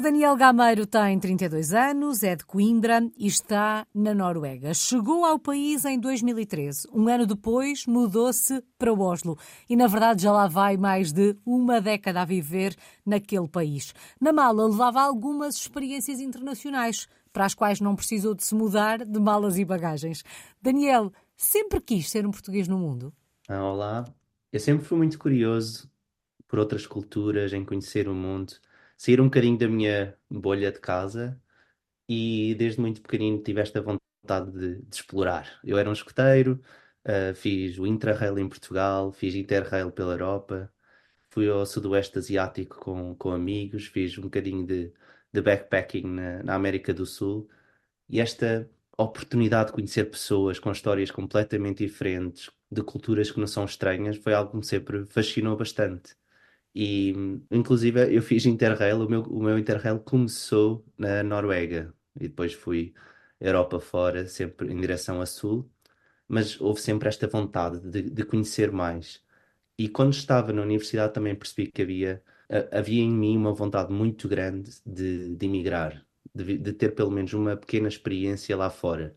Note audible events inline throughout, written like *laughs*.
O Daniel Gameiro tem 32 anos, é de Coimbra e está na Noruega. Chegou ao país em 2013. Um ano depois, mudou-se para Oslo. E, na verdade, já lá vai mais de uma década a viver naquele país. Na mala, levava algumas experiências internacionais, para as quais não precisou de se mudar de malas e bagagens. Daniel, sempre quis ser um português no mundo? Ah, olá. Eu sempre fui muito curioso por outras culturas, em conhecer o mundo sair um bocadinho da minha bolha de casa e desde muito pequenino tive esta vontade de, de explorar. Eu era um escoteiro, uh, fiz o Intra-Rail em Portugal, fiz Interrail pela Europa, fui ao Sudoeste Asiático com, com amigos, fiz um bocadinho de, de backpacking na, na América do Sul e esta oportunidade de conhecer pessoas com histórias completamente diferentes, de culturas que não são estranhas, foi algo que me sempre fascinou bastante. E, inclusive, eu fiz Interrail, o meu, o meu Interrail começou na Noruega e depois fui Europa fora, sempre em direção a sul, mas houve sempre esta vontade de, de conhecer mais. E quando estava na universidade também percebi que havia, havia em mim uma vontade muito grande de, de emigrar, de, de ter pelo menos uma pequena experiência lá fora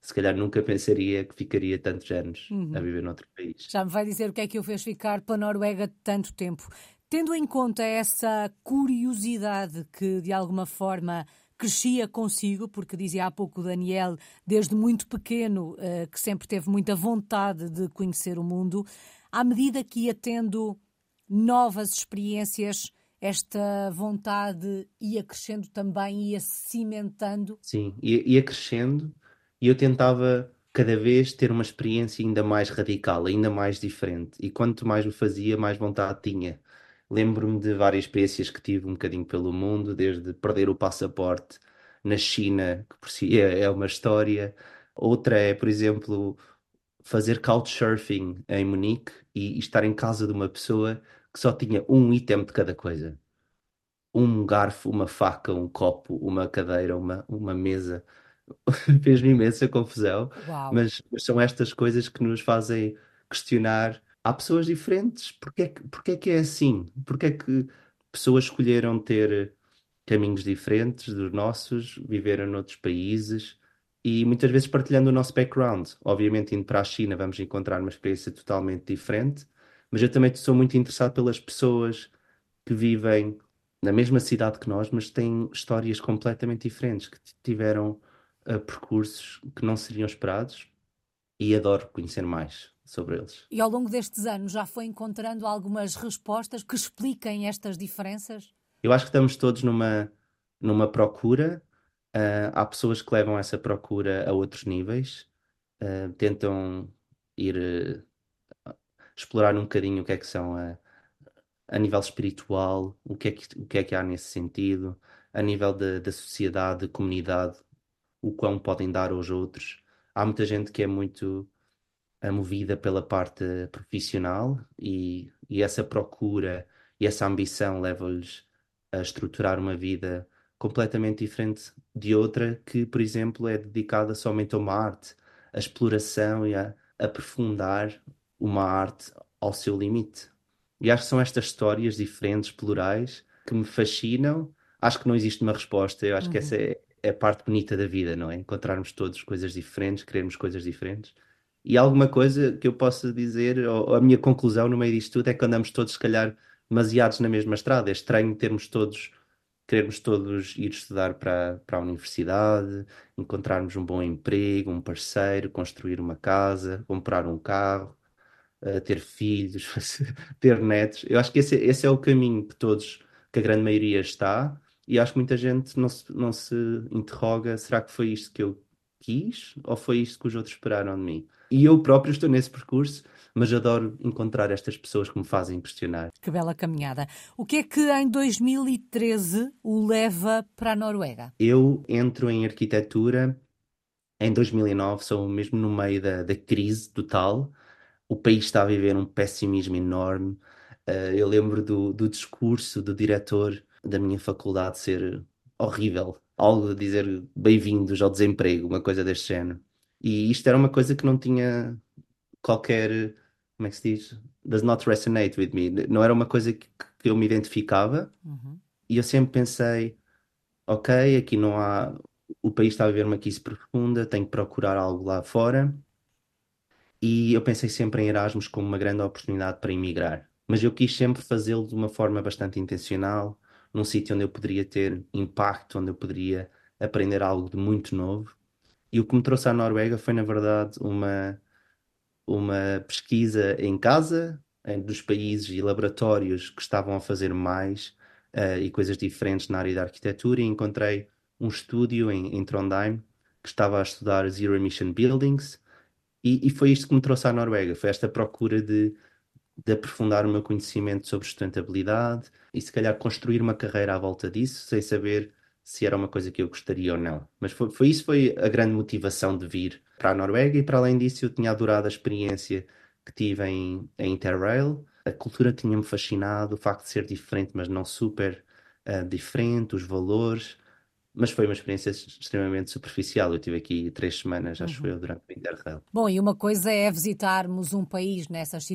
se calhar nunca pensaria que ficaria tantos anos uhum. a viver noutro país. Já me vai dizer o que é que o fez ficar pela Noruega tanto tempo. Tendo em conta essa curiosidade que, de alguma forma, crescia consigo, porque dizia há pouco o Daniel, desde muito pequeno, uh, que sempre teve muita vontade de conhecer o mundo, à medida que ia tendo novas experiências, esta vontade ia crescendo também, ia cimentando? Sim, ia, ia crescendo e eu tentava cada vez ter uma experiência ainda mais radical, ainda mais diferente. E quanto mais o fazia, mais vontade tinha. Lembro-me de várias experiências que tive um bocadinho pelo mundo, desde perder o passaporte na China, que por si é, é uma história. Outra é, por exemplo, fazer couchsurfing em Munique e, e estar em casa de uma pessoa que só tinha um item de cada coisa. Um garfo, uma faca, um copo, uma cadeira, uma, uma mesa. *laughs* fez-me imensa confusão, mas, mas, são estas coisas que nos fazem questionar. Há pessoas diferentes, porque é que, porque é, que é assim? Porque é que pessoas escolheram ter caminhos diferentes dos nossos, viveram noutros países e muitas vezes partilhando o nosso background. Obviamente, indo para a China, vamos encontrar uma experiência totalmente diferente, mas eu também sou muito interessado pelas pessoas que vivem na mesma cidade que nós, mas têm histórias completamente diferentes, que tiveram uh, percursos que não seriam esperados e adoro conhecer mais sobre eles. E ao longo destes anos já foi encontrando algumas respostas que expliquem estas diferenças? Eu acho que estamos todos numa, numa procura. Uh, há pessoas que levam essa procura a outros níveis, uh, tentam ir uh, explorar um bocadinho o que é que são a, a nível espiritual, o que, é que, o que é que há nesse sentido, a nível da sociedade, da comunidade, o quão podem dar aos outros. Há muita gente que é muito eh, movida pela parte profissional e, e essa procura e essa ambição leva-lhes a estruturar uma vida completamente diferente de outra que, por exemplo, é dedicada somente a uma arte, a exploração e a aprofundar uma arte ao seu limite. E acho que são estas histórias diferentes, plurais, que me fascinam. Acho que não existe uma resposta. Eu acho uhum. que essa é, é a parte bonita da vida, não é? Encontrarmos todos coisas diferentes, queremos coisas diferentes. E alguma coisa que eu possa dizer, ou a minha conclusão no meio disto tudo é que andamos todos, se calhar, demasiados na mesma estrada. É estranho termos todos, queremos todos ir estudar para, para a universidade, encontrarmos um bom emprego, um parceiro, construir uma casa, comprar um carro, uh, ter filhos, *laughs* ter netos. Eu acho que esse, esse é o caminho que todos, que a grande maioria está e acho que muita gente não se, não se interroga: será que foi isto que eu quis ou foi isto que os outros esperaram de mim? E eu próprio estou nesse percurso, mas adoro encontrar estas pessoas que me fazem questionar. Que bela caminhada. O que é que em 2013 o leva para a Noruega? Eu entro em arquitetura em 2009, sou mesmo no meio da, da crise total. O país está a viver um pessimismo enorme. Uh, eu lembro do, do discurso do diretor da minha faculdade ser horrível. Algo de dizer bem-vindos ao desemprego, uma coisa deste género. E isto era uma coisa que não tinha qualquer. Como é que se diz? Does not resonate with me. Não era uma coisa que, que eu me identificava. Uhum. E eu sempre pensei: ok, aqui não há. O país está a viver uma crise profunda, tenho que procurar algo lá fora. E eu pensei sempre em Erasmus como uma grande oportunidade para emigrar. Mas eu quis sempre fazê-lo de uma forma bastante intencional, num sítio onde eu poderia ter impacto, onde eu poderia aprender algo de muito novo. E o que me trouxe à Noruega foi, na verdade, uma, uma pesquisa em casa, dos países e laboratórios que estavam a fazer mais uh, e coisas diferentes na área da arquitetura, e encontrei um estúdio em, em Trondheim que estava a estudar Zero Emission Buildings, e, e, foi isto que me trouxe à Noruega, foi esta procura de, de aprofundar o meu conhecimento sobre sustentabilidade e se calhar construir uma carreira à volta disso, sem saber se era uma coisa que eu gostaria ou não. Mas foi, foi isso foi a grande motivação de vir para a Noruega e para além disso eu tinha adorado a experiência que tive em, em Interrail. A cultura tinha-me fascinado, o facto de ser diferente, mas não super uh, diferente, os valores mas foi uma experiência extremamente superficial. Eu tive aqui três semanas, acho uhum. eu, durante o Interrail. Bom, e uma coisa é visitarmos um país nessas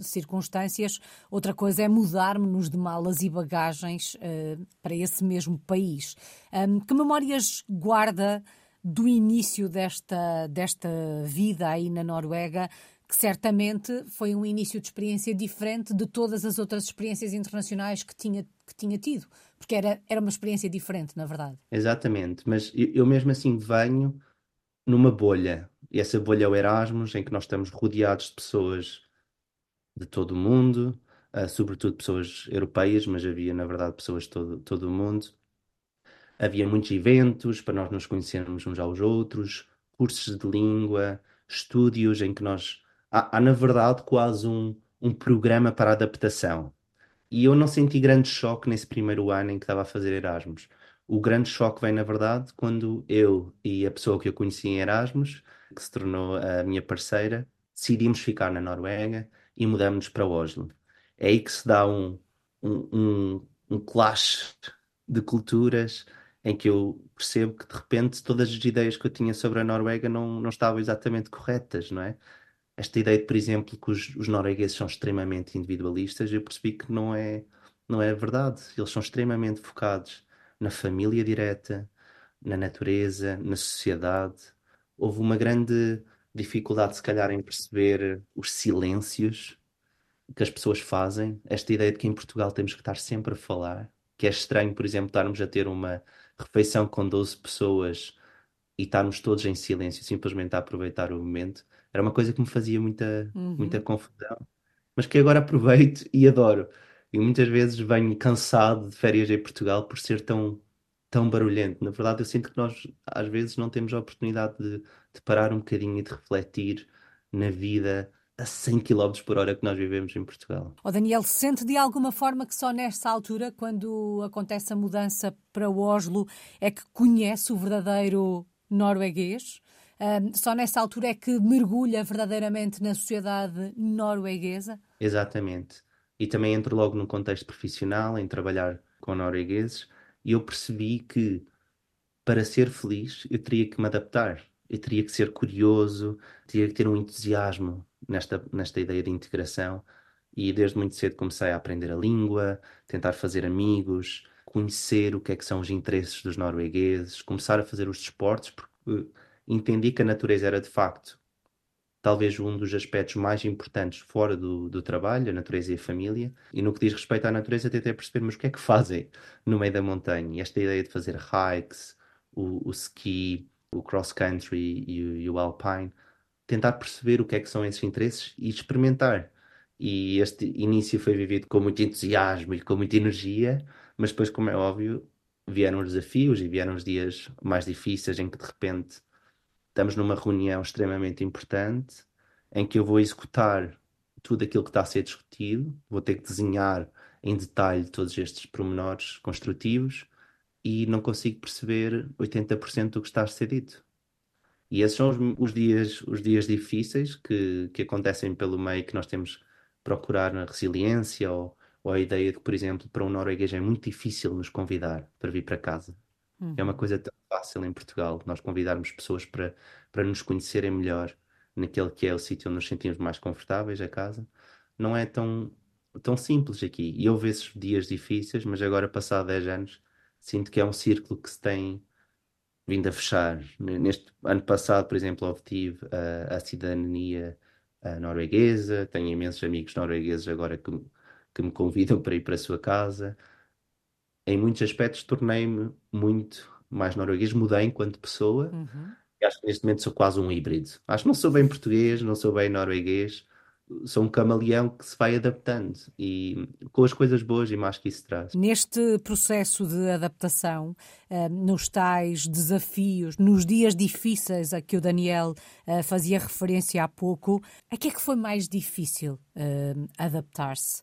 circunstâncias, outra coisa é mudarmos-nos de malas e bagagens uh, para esse mesmo país. Um, que memórias guarda do início desta, desta vida aí na Noruega? Que certamente foi um início de experiência diferente de todas as outras experiências internacionais que tinha, que tinha tido, porque era, era uma experiência diferente, na verdade. Exatamente, mas eu, eu mesmo assim venho numa bolha, e essa bolha é o Erasmus, em que nós estamos rodeados de pessoas de todo o mundo, uh, sobretudo pessoas europeias, mas havia, na verdade, pessoas de todo, todo o mundo. Havia muitos eventos para nós nos conhecermos uns aos outros, cursos de língua, estúdios em que nós há, há na verdade quase um, um programa para adaptação. E eu não senti grande choque nesse primeiro ano em que estava a fazer Erasmus. O grande choque vem, na verdade, quando eu e a pessoa que eu conheci em Erasmus, que se tornou a minha parceira, decidimos ficar na Noruega e mudamos para Oslo. É aí que se dá um, um, um, um clash de culturas em que eu percebo que de repente todas as ideias que eu tinha sobre a Noruega não, não estavam exatamente corretas, não é? Esta ideia de, por exemplo, que os, os noruegueses são extremamente individualistas, eu percebi que não é, não é verdade. Eles são extremamente focados na família direta, na natureza, na sociedade. Houve uma grande dificuldade, se calhar, em perceber os silêncios que as pessoas fazem. Esta ideia de que em Portugal temos que estar sempre a falar, que é estranho, por exemplo, estarmos a ter uma refeição com 12 pessoas e estarmos todos em silêncio, simplesmente a aproveitar o momento. Era uma coisa que me fazia muita, uhum. muita confusão, mas que agora aproveito e adoro. E muitas vezes venho cansado de férias em Portugal por ser tão, tão barulhento. Na verdade, eu sinto que nós, às vezes, não temos a oportunidade de, de parar um bocadinho e de refletir na vida a 100 km por hora que nós vivemos em Portugal. O oh, Daniel, sente de alguma forma que só nesta altura, quando acontece a mudança para Oslo, é que conhece o verdadeiro norueguês? Só nessa altura é que mergulha verdadeiramente na sociedade norueguesa? Exatamente. E também entro logo no contexto profissional, em trabalhar com noruegueses, e eu percebi que para ser feliz eu teria que me adaptar, eu teria que ser curioso, teria que ter um entusiasmo nesta, nesta ideia de integração. E desde muito cedo comecei a aprender a língua, tentar fazer amigos, conhecer o que é que são os interesses dos noruegueses, começar a fazer os desportos, porque entendi que a natureza era de facto talvez um dos aspectos mais importantes fora do, do trabalho, a natureza e a família. E no que diz respeito à natureza, tentei perceber, mas o que é que fazem no meio da montanha? E esta ideia de fazer hikes, o, o ski, o cross-country e, e, o alpine, tentar perceber o que é que são esses interesses e experimentar. E este início foi vivido com muito entusiasmo e com muita energia, mas depois, como é óbvio, vieram os desafios e vieram os dias mais difíceis em que de repente estamos numa reunião extremamente importante em que eu vou executar tudo aquilo que está a ser discutido, vou ter que desenhar em detalhe todos estes pormenores construtivos e não consigo perceber 80% do que está a ser dito. E esses são os, os, dias, os dias difíceis que, que acontecem pelo meio que nós temos que procurar na resiliência ou, ou a ideia de que, por exemplo, para um norueguês é muito difícil nos convidar para vir para casa. Uhum. É uma coisa tão fácil em Portugal nós convidarmos pessoas para, para nos conhecerem melhor naquele que é o sítio onde nos sentimos mais confortáveis, a casa. Não é tão, tão simples aqui. E houve esses dias difíceis, mas agora, passado 10 anos, Sinto que é um círculo que se tem vindo a fechar. Neste ano passado, por exemplo, obtive a, cidadania norueguesa, tenho imensos amigos noruegueses agora que, que me convidam *laughs* para ir para a sua casa. Em muitos aspectos tornei-me muito mais norueguês, mudei enquanto pessoa. Uhum. E acho que neste momento sou quase um híbrido. Acho que não sou bem português, não sou bem norueguês, sou um camaleão que se vai adaptando e com as coisas boas e mais que isso traz. Neste processo de adaptação, eh, nos tais desafios, nos dias difíceis a que o Daniel eh, fazia referência há pouco, a que é que foi mais difícil eh, adaptar-se?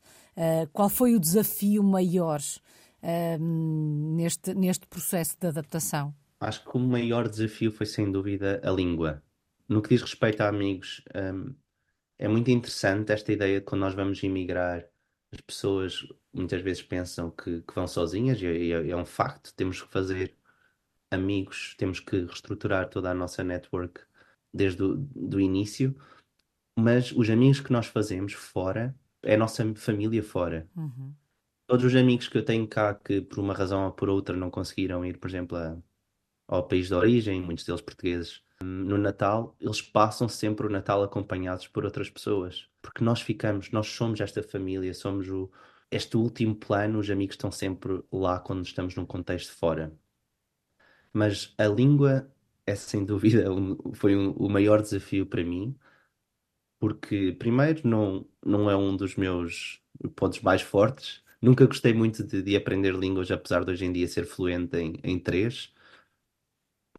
Qual foi o desafio maior neste, neste processo de adaptação? Acho que o maior desafio foi sem dúvida a língua. No que diz respeito a amigos, um, é muito interessante esta ideia de quando nós vamos emigrar, as pessoas muitas vezes pensam que, que vão sozinhas, e é, é, um facto, temos que fazer amigos, temos que reestruturar toda a nossa network desde o do início, mas os amigos que nós fazemos fora é a nossa família fora. Uhum. Todos os amigos que eu tenho cá que por uma razão ou por outra não conseguiram ir, por exemplo, a, ao país de origem, muitos deles portugueses, no Natal, eles passam sempre o Natal acompanhados por outras pessoas. Porque nós ficamos, nós somos esta família, somos o, este último plano, os amigos estão sempre lá quando estamos num contexto fora. Mas a língua é sem *laughs* dúvida um, foi um, o maior desafio para mim, porque primeiro não, não é um dos meus pontos mais fortes. Nunca gostei muito de, de aprender línguas, apesar de hoje em dia ser fluente em, em três.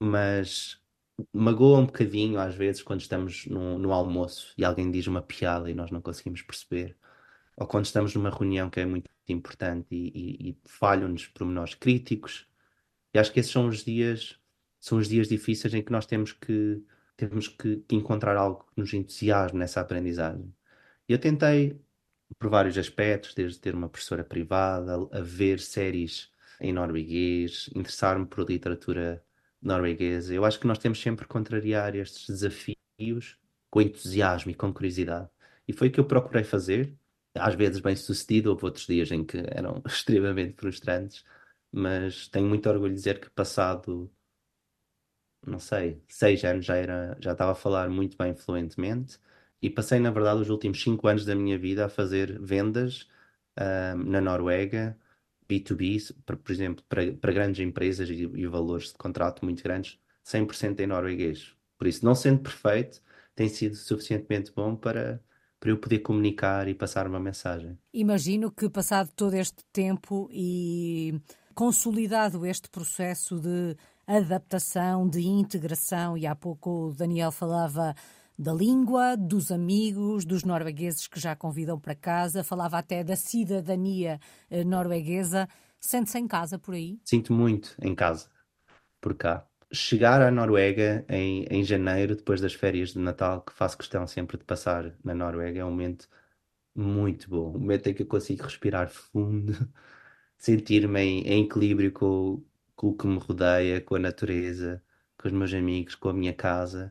Mas magoa um bocadinho às vezes quando estamos no, no almoço e alguém diz uma piada e nós não conseguimos perceber. Ou quando estamos numa reunião que é muito importante e, e, e falham-nos pormenores críticos. E acho que esses são os dias, são os dias difíceis em que nós temos que, temos que, que encontrar algo que nos entusiasme nessa aprendizagem. E eu tentei, por vários aspectos, desde ter uma professora privada, a ver séries em norueguês, interessar-me por literatura norueguesa. Eu acho que nós temos sempre que contrariar estes desafios com entusiasmo e com curiosidade. E foi o que eu procurei fazer. Às vezes bem sucedido, houve outros dias em que eram *laughs* extremamente frustrantes, mas tenho muito orgulho de dizer que passado, não sei, seis anos já, era, já estava a falar muito bem fluentemente e passei, na verdade, os últimos cinco anos da minha vida a fazer vendas na Noruega, B2B, por, por exemplo, para, para grandes empresas e, e, valores de contrato muito grandes, 100% em norueguês. Por isso, não sendo perfeito, tem sido suficientemente bom para, para eu poder comunicar e passar uma mensagem. Imagino que, passado todo este tempo e consolidado este processo de adaptação, de integração, e há pouco o Daniel falava da língua, dos amigos, dos noruegueses que já convidam para casa, falava até da cidadania eh, norueguesa. Sente-se em casa por aí? Sinto muito em casa, por cá. Chegar à Noruega em, em janeiro, depois das férias de Natal, que faço questão sempre de passar na Noruega, é um momento muito bom. Um momento em que eu consigo respirar fundo, *laughs* sentir-me em, em, equilíbrio com, com o que me rodeia, com a natureza, com os meus amigos, com a minha casa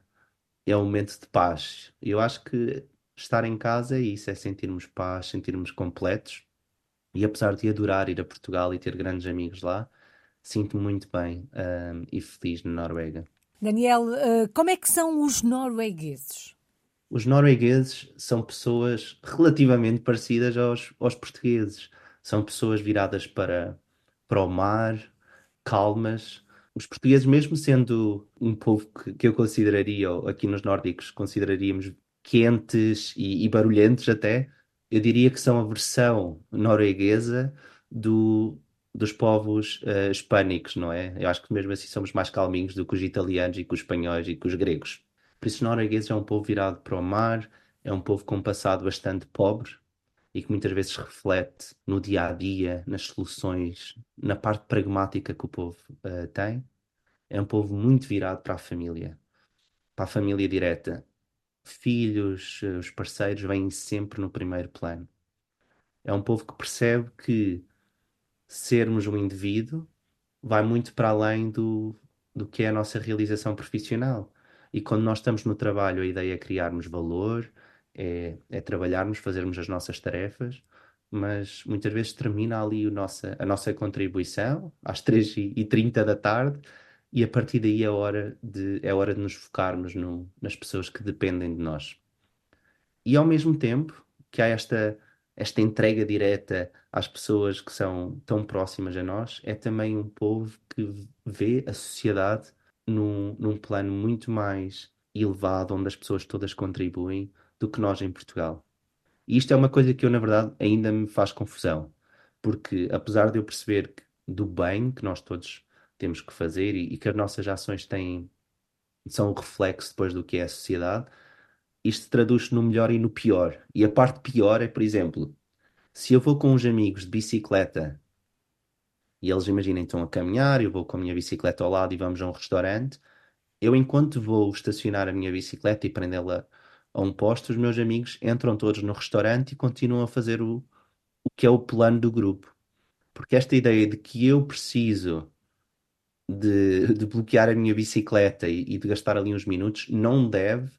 é um momento de paz. Eu acho que estar em casa é isso, é sentirmos paz, sentirmos completos. E apesar de adorar ir a Portugal e ter grandes amigos lá, sinto-me muito bem um, e feliz na Noruega. Daniel, uh, como é que são os noruegueses? Os noruegueses são pessoas relativamente parecidas aos, aos portugueses. São pessoas viradas para, para o mar, calmas, os portugueses, mesmo sendo um povo que, que eu consideraria, ou aqui nos nórdicos consideraríamos quentes e, e, barulhentos até, eu diria que são a versão norueguesa do, dos povos uh, hispânicos, não é? Eu acho que mesmo assim somos mais calminhos do que os italianos e que os espanhóis e que os gregos. Por isso, os noruegueses é um povo virado para o mar, é um povo com um passado bastante pobre e que muitas vezes reflete no dia a dia, nas soluções, na parte pragmática que o povo uh, tem. É um povo muito virado para a família, para a família direta. Filhos, uh, os parceiros vêm sempre no primeiro plano. É um povo que percebe que sermos um indivíduo vai muito para além do, do que é a nossa realização profissional. E quando nós estamos no trabalho, a ideia é criarmos valor, é, é trabalharmos, fazermos as nossas tarefas, mas muitas vezes termina ali o nossa, a nossa contribuição às 3h30 da tarde e a partir daí é hora de, é hora de nos focarmos no, nas pessoas que dependem de nós. E ao mesmo tempo que há esta, esta entrega direta às pessoas que são tão próximas a nós, é também um povo que vê a sociedade num, num plano muito mais elevado, onde as pessoas todas contribuem, do que nós em Portugal. E isto é uma coisa que eu, na verdade, ainda me faz confusão, porque apesar de eu perceber que, do bem que nós todos temos que fazer e, e que as nossas ações têm, são o reflexo depois do que é a sociedade, isto traduz-se no melhor e no pior. E a parte pior é, por exemplo, se eu vou com uns amigos de bicicleta e eles imaginem estão a caminhar, eu vou com a minha bicicleta ao lado e vamos a um restaurante, eu enquanto vou estacionar a minha bicicleta e prendê-la a um posto, os meus amigos entram todos no restaurante e continuam a fazer o, o que é o plano do grupo. Porque esta ideia de que eu preciso de, de bloquear a minha bicicleta e, e, de gastar ali uns minutos não deve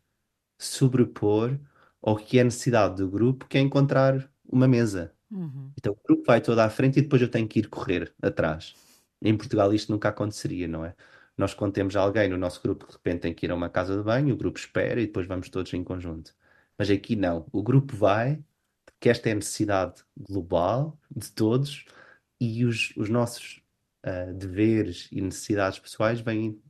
sobrepor ao que é necessidade do grupo, que é encontrar uma mesa. Uhum. Então o grupo vai todo à frente e depois eu tenho que ir correr atrás. Em Portugal isto nunca aconteceria, não é? Nós, quando temos alguém no nosso grupo que de repente tem que ir a uma casa de banho, o grupo espera e depois vamos todos em conjunto. Mas aqui não. O grupo vai, porque esta é a necessidade global de todos e os, os nossos uh, deveres e necessidades pessoais vêm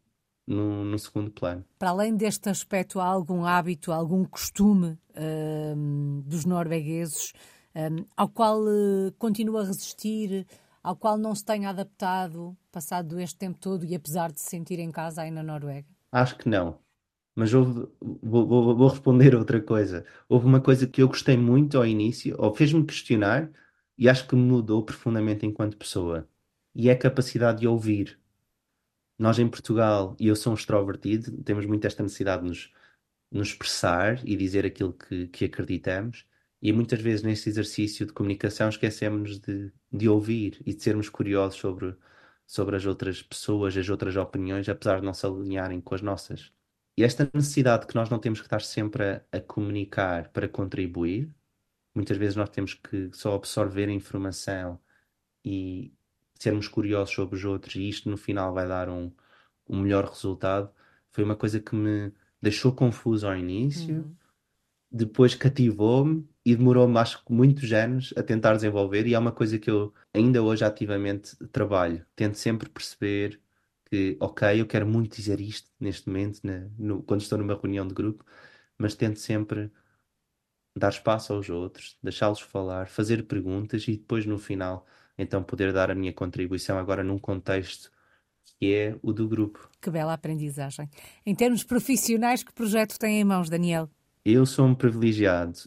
no, no, segundo plano. Para além deste aspecto, há algum hábito, algum costume uh, dos noruegueses uh, ao qual uh, continua a resistir ao qual não se tenha adaptado passado este tempo todo e apesar de se sentir em casa aí na Noruega? Acho que não. Mas houve, vou, vou, vou responder outra coisa. Houve uma coisa que eu gostei muito ao início, ou fez-me questionar, e acho que me mudou profundamente enquanto pessoa. E é a capacidade de ouvir. Nós em Portugal, e eu sou um extrovertido, temos muito esta necessidade de nos, nos expressar e dizer aquilo que, que acreditamos. E muitas vezes nesse exercício de comunicação esquecemos de, de ouvir e de sermos curiosos sobre, sobre as outras pessoas, as outras opiniões, apesar de não se alinharem com as nossas. E esta necessidade que nós não temos que estar sempre a, a comunicar para contribuir, muitas vezes nós temos que só absorver a informação e sermos curiosos sobre os outros, e isto no final vai dar um, um melhor resultado. Foi uma coisa que me deixou confuso ao início, uhum. depois cativou-me e demorou-me acho que muitos anos a tentar desenvolver e é uma coisa que eu ainda hoje ativamente trabalho. Tento sempre perceber que, ok, eu quero muito dizer isto neste momento, na, no, quando estou numa reunião de grupo, mas tento sempre dar espaço aos outros, deixá-los falar, fazer perguntas e depois no final então poder dar a minha contribuição agora num contexto que é o do grupo. Que bela aprendizagem. Em termos profissionais, que projeto tem em mãos, Daniel? Eu sou um privilegiado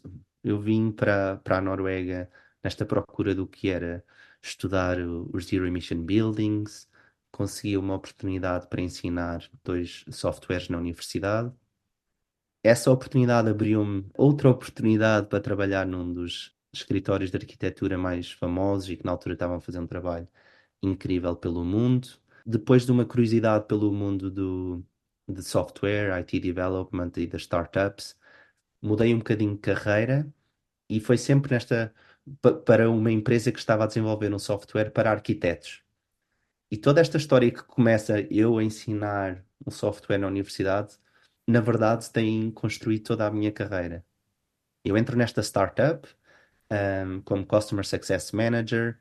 eu vim para, para a Noruega nesta procura do que era estudar os Zero Emission Buildings, consegui uma oportunidade para ensinar dois softwares na universidade. Essa oportunidade abriu-me outra oportunidade para trabalhar num dos escritórios de arquitetura mais famosos e que na altura estavam a fazer um trabalho incrível pelo mundo. Depois de uma curiosidade pelo mundo do, de software, IT development e das startups, mudei um bocadinho de carreira e foi sempre nesta para uma empresa que estava a desenvolver um software para arquitetos. E toda esta história que começa eu a ensinar um software na universidade, na verdade tem construído toda a minha carreira. Eu entro nesta startup um, como Customer Success Manager,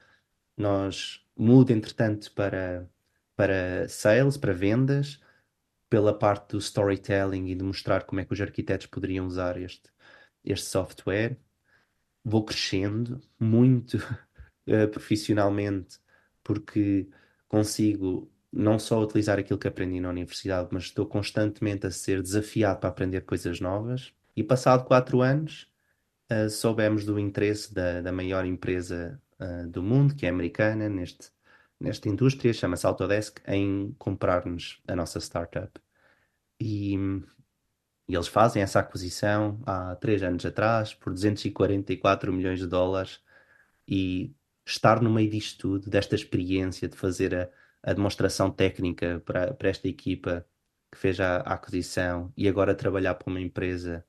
nós mudo entretanto para, para sales, para vendas, pela parte do storytelling e de mostrar como é que os arquitetos poderiam usar este, este software. Vou crescendo muito uh, *laughs* profissionalmente porque consigo não só utilizar aquilo que aprendi na universidade, mas estou constantemente a ser desafiado para aprender coisas novas. E passado quatro anos, uh, soubemos do interesse da, da maior empresa uh, do mundo, que é americana, neste, nesta indústria, chama-se Autodesk, em comprar-nos a nossa startup. E, e, eles fazem essa aquisição há três anos atrás por 244 milhões de dólares e estar no meio disto tudo, desta experiência de fazer a, a demonstração técnica para, para esta equipa que fez a, a aquisição e agora trabalhar para uma empresa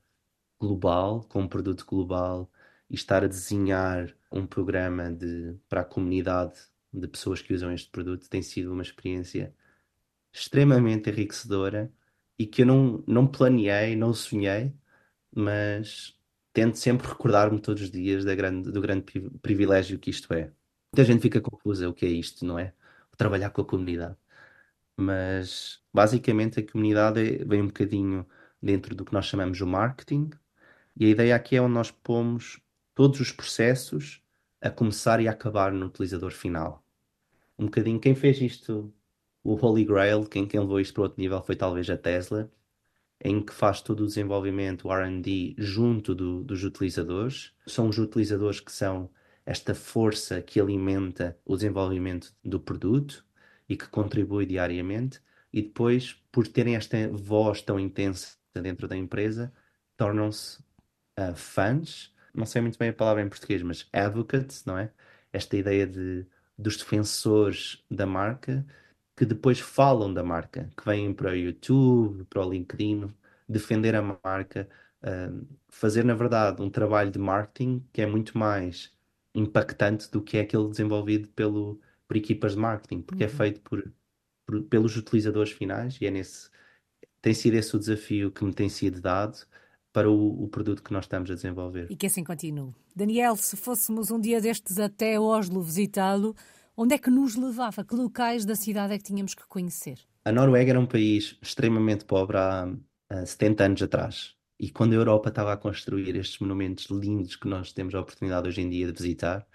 global, com um produto global e estar a desenhar um programa de, para a comunidade de pessoas que usam este produto tem sido uma experiência extremamente enriquecedora e que eu não, não planeei, não sonhei, mas tento sempre recordar-me todos os dias da grande, do grande privilégio que isto é. Muita gente fica confusa o que é isto, não é? Trabalhar com a comunidade. Mas basicamente a comunidade é, vem um bocadinho dentro do que nós chamamos o marketing, e a ideia aqui é onde nós pomos todos os processos a começar e a acabar no utilizador final. Um bocadinho, quem fez isto, o Holy Grail, quem, quem levou isto para outro nível foi talvez a Tesla, em que faz todo o desenvolvimento, o R&D, junto do, dos utilizadores. São os utilizadores que são esta força que alimenta o desenvolvimento do produto e que contribui diariamente. E depois, por terem esta voz tão intensa dentro da empresa, tornam-se uh, fãs. Não sei muito bem a palavra em português, mas advocates, não é? Esta ideia de, dos defensores da marca que depois falam da marca, que vêm para o YouTube, para o LinkedIn, defender a marca, uh, fazer, na verdade, um trabalho de marketing que é muito mais impactante do que é aquele desenvolvido pelo, por equipas de marketing, porque é uhum. é feito por, por, pelos utilizadores finais e é nesse. Tem sido esse o desafio que me tem sido dado para o, o, produto que nós estamos a desenvolver. E que assim continue. Daniel, se fôssemos um dia destes até Oslo visitá-lo, Onde é que nos levava? Que locais da cidade é que tínhamos que conhecer? A Noruega era um país extremamente pobre há, há 70 anos atrás. E quando a Europa estava a construir estes monumentos lindos que nós temos a oportunidade hoje em dia de visitar,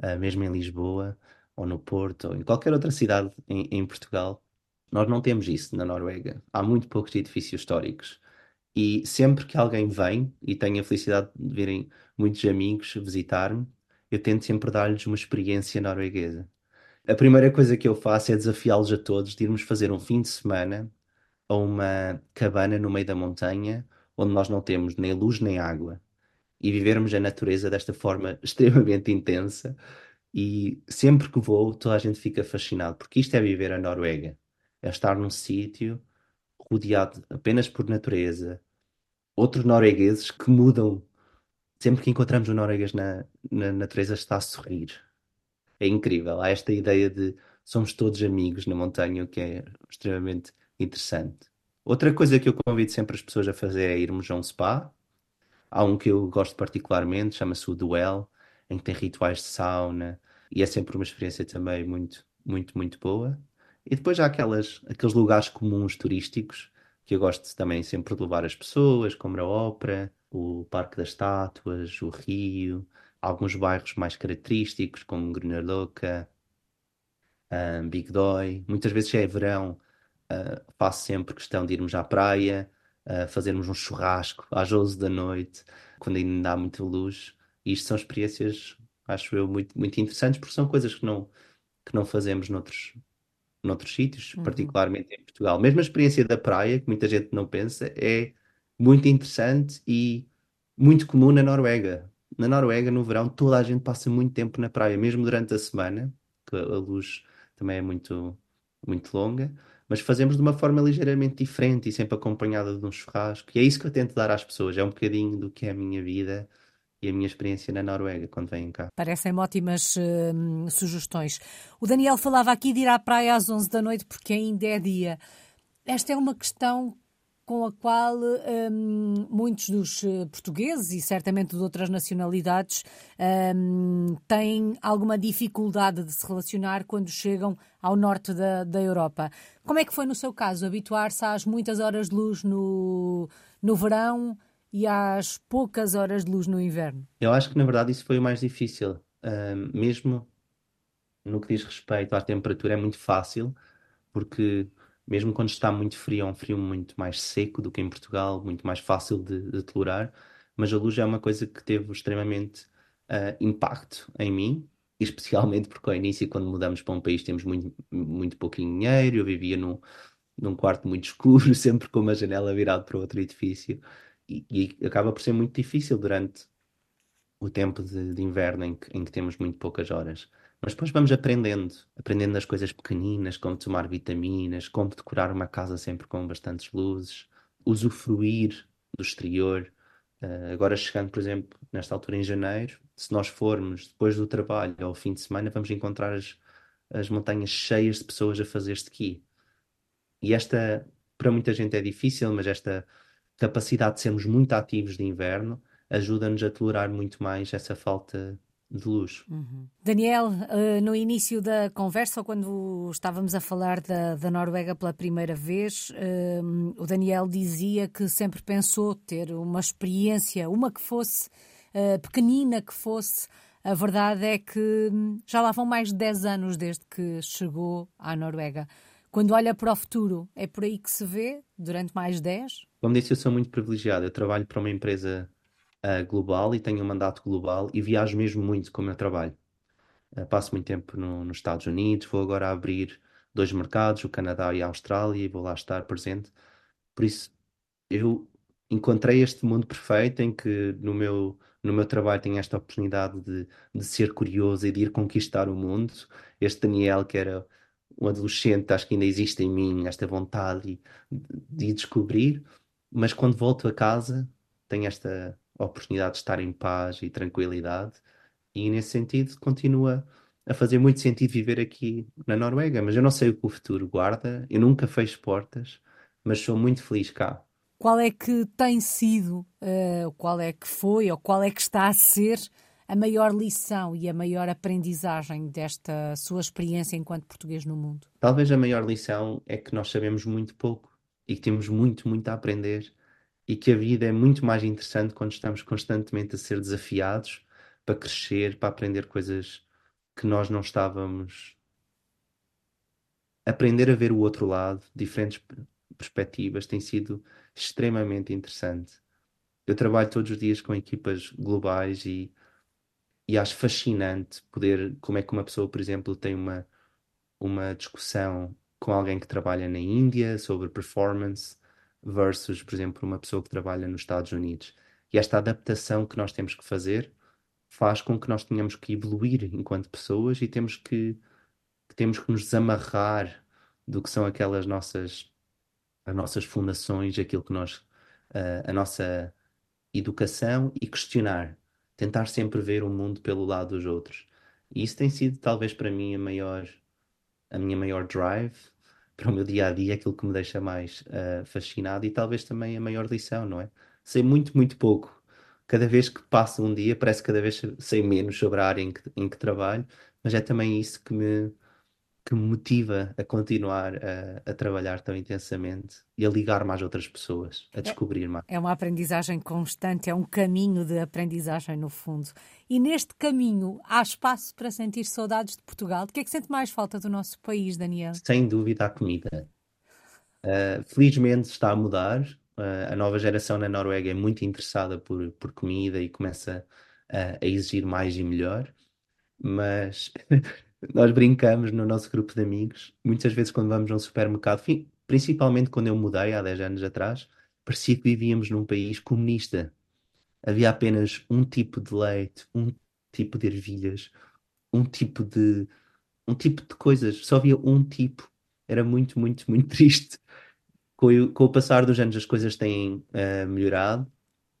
uh, mesmo em Lisboa, ou no Porto, ou em qualquer outra cidade em, em Portugal, nós não temos isso na Noruega. Há muito poucos edifícios históricos. E sempre que alguém vem, e tenho a felicidade de virem muitos amigos visitar-me, eu tento sempre dar-lhes uma experiência norueguesa. A primeira coisa que eu faço é desafiá-los a todos de irmos fazer um fim de semana a uma cabana no meio da montanha, onde nós não temos nem luz nem água, e vivermos a natureza desta forma *laughs* extremamente intensa. E sempre que vou, toda a gente fica fascinado, porque isto é viver a Noruega, é estar num sítio rodeado apenas por natureza, outros noruegueses que mudam sempre que encontramos um norueguês na, na natureza está a sorrir. É incrível. Há esta ideia de somos todos amigos na montanha, o que é extremamente interessante. Outra coisa que eu convido sempre as pessoas a fazer é irmos a um spa. Há um que eu gosto particularmente, chama-se o Duel, em que tem rituais de sauna e é sempre uma experiência também muito, muito, muito boa. E depois há aquelas, aqueles lugares comuns turísticos que eu gosto também sempre de levar as pessoas, como a ópera, o Parque das Estátuas, o Rio, alguns bairros mais característicos, como Grunerloca, um, Big Doi. Muitas vezes já é verão, uh, faço sempre questão de irmos à praia, uh, fazermos um churrasco às 11 da noite, quando ainda há muita luz. E isto são experiências, acho eu, muito, muito interessantes, porque são coisas que não, que não fazemos noutros, noutros sítios, uhum. particularmente em Portugal. Mesmo a experiência da praia, que muita gente não pensa, é muito interessante e muito comum na Noruega. Na Noruega, no verão, toda a gente passa muito tempo na praia, mesmo durante a semana, que a luz também é muito, muito longa, mas fazemos de uma forma ligeiramente diferente e sempre acompanhada de um churrasco. E é isso que eu tento dar às pessoas, é um bocadinho do que é a minha vida e a minha experiência na Noruega quando vêm cá. Parecem ótimas uh, sugestões. O Daniel falava aqui de ir à praia às 11 da noite porque ainda é dia. Esta é uma questão com a qual um, muitos dos eh, portugueses e certamente de outras nacionalidades um, têm alguma dificuldade de se relacionar quando chegam ao norte da, da Europa. Como é que foi no seu caso habituar-se às muitas horas de luz no, no verão e às poucas horas de luz no inverno? Eu acho que na verdade isso foi o mais difícil, um, mesmo no que diz respeito à temperatura é muito fácil porque mesmo quando está muito frio, é um frio muito mais seco do que em Portugal, muito mais fácil de, de tolerar, mas a luz é uma coisa que teve extremamente uh, impacto em mim, *laughs* especialmente porque ao início, quando mudamos para um país, temos muito, muito pouquinho dinheiro, eu vivia num, num quarto muito *laughs* escuro, sempre com uma janela virada para outro edifício, e, e acaba por ser muito difícil durante o tempo de, de inverno em que, em que temos muito poucas horas. Mas depois vamos aprendendo, aprendendo as coisas pequeninas, como tomar vitaminas, como decorar uma casa sempre com bastantes luzes, usufruir do exterior, Uh, agora chegando, por exemplo, nesta altura em janeiro, se nós formos depois do trabalho ao fim de semana, vamos encontrar as, as montanhas cheias de pessoas a fazer ski. E esta, para muita gente é difícil, mas esta capacidade de sermos muito ativos de inverno ajuda-nos a tolerar muito mais essa falta de luz. Uhum. Daniel, uh, no início da conversa, quando estávamos a falar da, da Noruega pela primeira vez, uh, o Daniel dizia que sempre pensou ter uma experiência, uma que fosse uh, pequenina, que fosse. A verdade é que já lá vão mais de 10 anos desde que chegou à Noruega. Quando olha para o futuro, é por aí que se vê durante mais 10? Como disse, eu sou muito privilegiado. Eu trabalho para uma empresa uh, global e tenho um mandato global e viajo mesmo muito com o meu trabalho. Uh, passo muito tempo no, nos Estados Unidos, vou agora abrir dois mercados, o Canadá e a Austrália, e vou lá estar presente. Por isso, eu encontrei este mundo perfeito em que no meu, no meu trabalho tenho esta oportunidade de, de ser curioso e de ir conquistar o mundo. Este Daniel, que era um adolescente, acho que ainda existe em mim esta vontade de, de descobrir, mas quando volto a casa tenho esta oportunidade de estar em paz e tranquilidade, e nesse sentido continua a fazer muito sentido viver aqui na Noruega. Mas eu não sei o que o futuro guarda, eu nunca fecho portas, mas sou muito feliz cá. Qual é que tem sido, uh, qual é que foi, ou qual é que está a ser a maior lição e a maior aprendizagem desta sua experiência enquanto português no mundo? Talvez a maior lição é que nós sabemos muito pouco e que temos muito, muito a aprender e que a vida é muito mais interessante quando estamos constantemente a ser desafiados para crescer, para aprender coisas que nós não estávamos. Aprender a ver o outro lado, diferentes perspectivas, tem sido extremamente interessante. Eu trabalho todos os dias com equipas globais e, e acho fascinante poder, como é que uma pessoa, por exemplo, tem uma, uma discussão com alguém que trabalha na Índia sobre performance versus, por exemplo, uma pessoa que trabalha nos Estados Unidos. E esta adaptação que nós temos que fazer faz com que nós tenhamos que evoluir enquanto pessoas e temos que, temos que nos desamarrar do que são aquelas nossas as nossas fundações, aquilo que nós uh, a nossa educação e questionar, tentar sempre ver o mundo pelo lado dos outros. E isso tem sido talvez para mim a maior a minha maior drive *laughs* para o meu dia a dia, aquilo que me deixa mais uh, fascinado e talvez também a maior lição, não é? Sei muito, muito pouco. Cada vez que passa um dia, parece que cada vez sei menos sobre a área em que, em que trabalho, mas é também isso que me, que me motiva a continuar a, a, trabalhar tão intensamente e a ligar mais outras pessoas, a é, descobrir mais. É uma aprendizagem constante, é um caminho de aprendizagem no fundo. E neste caminho há espaço para sentir saudades de Portugal? De que é que sente mais falta do nosso país, Daniel? Sem dúvida a comida. Uh, felizmente está a mudar. Uh, a nova geração na Noruega é muito interessada por, por comida e começa uh, a exigir mais e melhor. Mas *laughs* Nós brincamos no nosso grupo de amigos, muitas vezes quando vamos a um supermercado, principalmente quando eu mudei há 10 anos atrás, parecia que vivíamos num país comunista. Havia apenas um tipo de leite, um tipo de ervilhas, um tipo de um tipo de coisas, só havia um tipo. Era muito, muito, *laughs* muito triste. Com o, com o passar dos anos as coisas têm uh, melhorado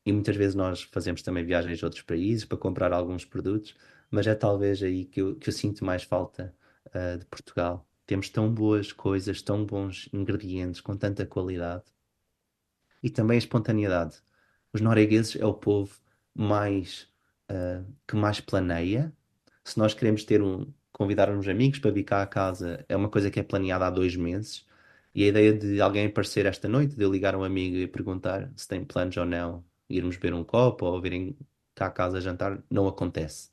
e muitas vezes nós fazemos também viagens a outros países para comprar alguns produtos, mas é talvez aí que eu, que eu sinto mais falta uh, de Portugal. Temos tão boas coisas, tão bons ingredientes, com tanta qualidade. E também a espontaneidade. Os noruegueses é o povo mais uh, que mais planeia. Se nós queremos ter um, convidar uns amigos para vir cá a casa, é uma coisa que é planeada há dois meses. E a ideia de alguém aparecer esta noite, de eu ligar um amigo e perguntar se tem planos ou não, irmos beber um copo ou virem cá a casa jantar, não acontece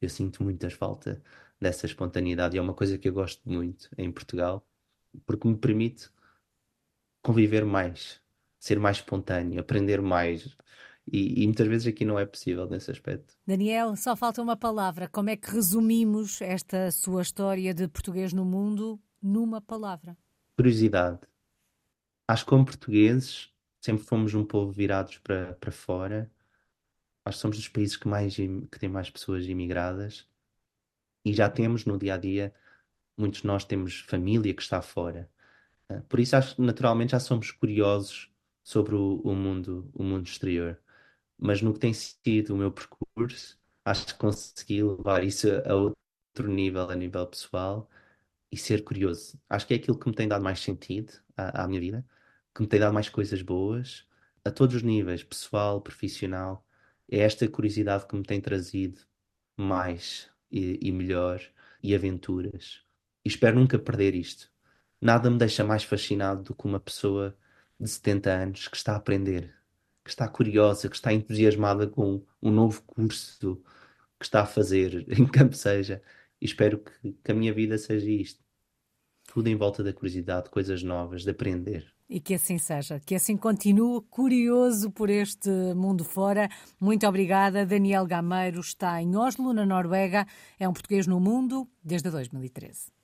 eu sinto muitas falta dessa espontaneidade e é uma coisa que eu gosto muito em Portugal porque me permite conviver mais, ser mais espontâneo, aprender mais. E, e, muitas vezes aqui não é possível nesse aspecto. Daniel, só falta uma palavra. Como é que resumimos esta sua história de português no mundo numa palavra? Curiosidade. Acho que como portugueses sempre fomos um povo virados para, para fora acho que somos dos países que mais que têm mais pessoas imigradas e já temos no dia a dia muitos de nós temos família que está fora. Ah, por isso acho que naturalmente já somos curiosos sobre o, o mundo o mundo exterior. mas no que tem sido o meu percurso, acho que consegui levar isso a outro nível, a nível pessoal, e ser curioso. Acho que é aquilo que me tem dado mais sentido à, à minha vida, que me tem dado mais coisas boas, a todos os níveis, pessoal, profissional. É esta curiosidade que me tem trazido mais e, e melhor e aventuras. E espero nunca perder isto. Nada me deixa mais fascinado do que uma pessoa de 70 anos que está a aprender, que está curiosa, que está entusiasmada com um novo curso que está a fazer, *laughs* em campo seja. E espero que, que a minha vida seja isto. Tudo em volta da curiosidade, coisas novas, de aprender. E que assim seja, que assim continue curioso por este mundo fora. Muito obrigada. Daniel Gameiro está em Oslo, na Noruega. É um português no mundo desde 2013.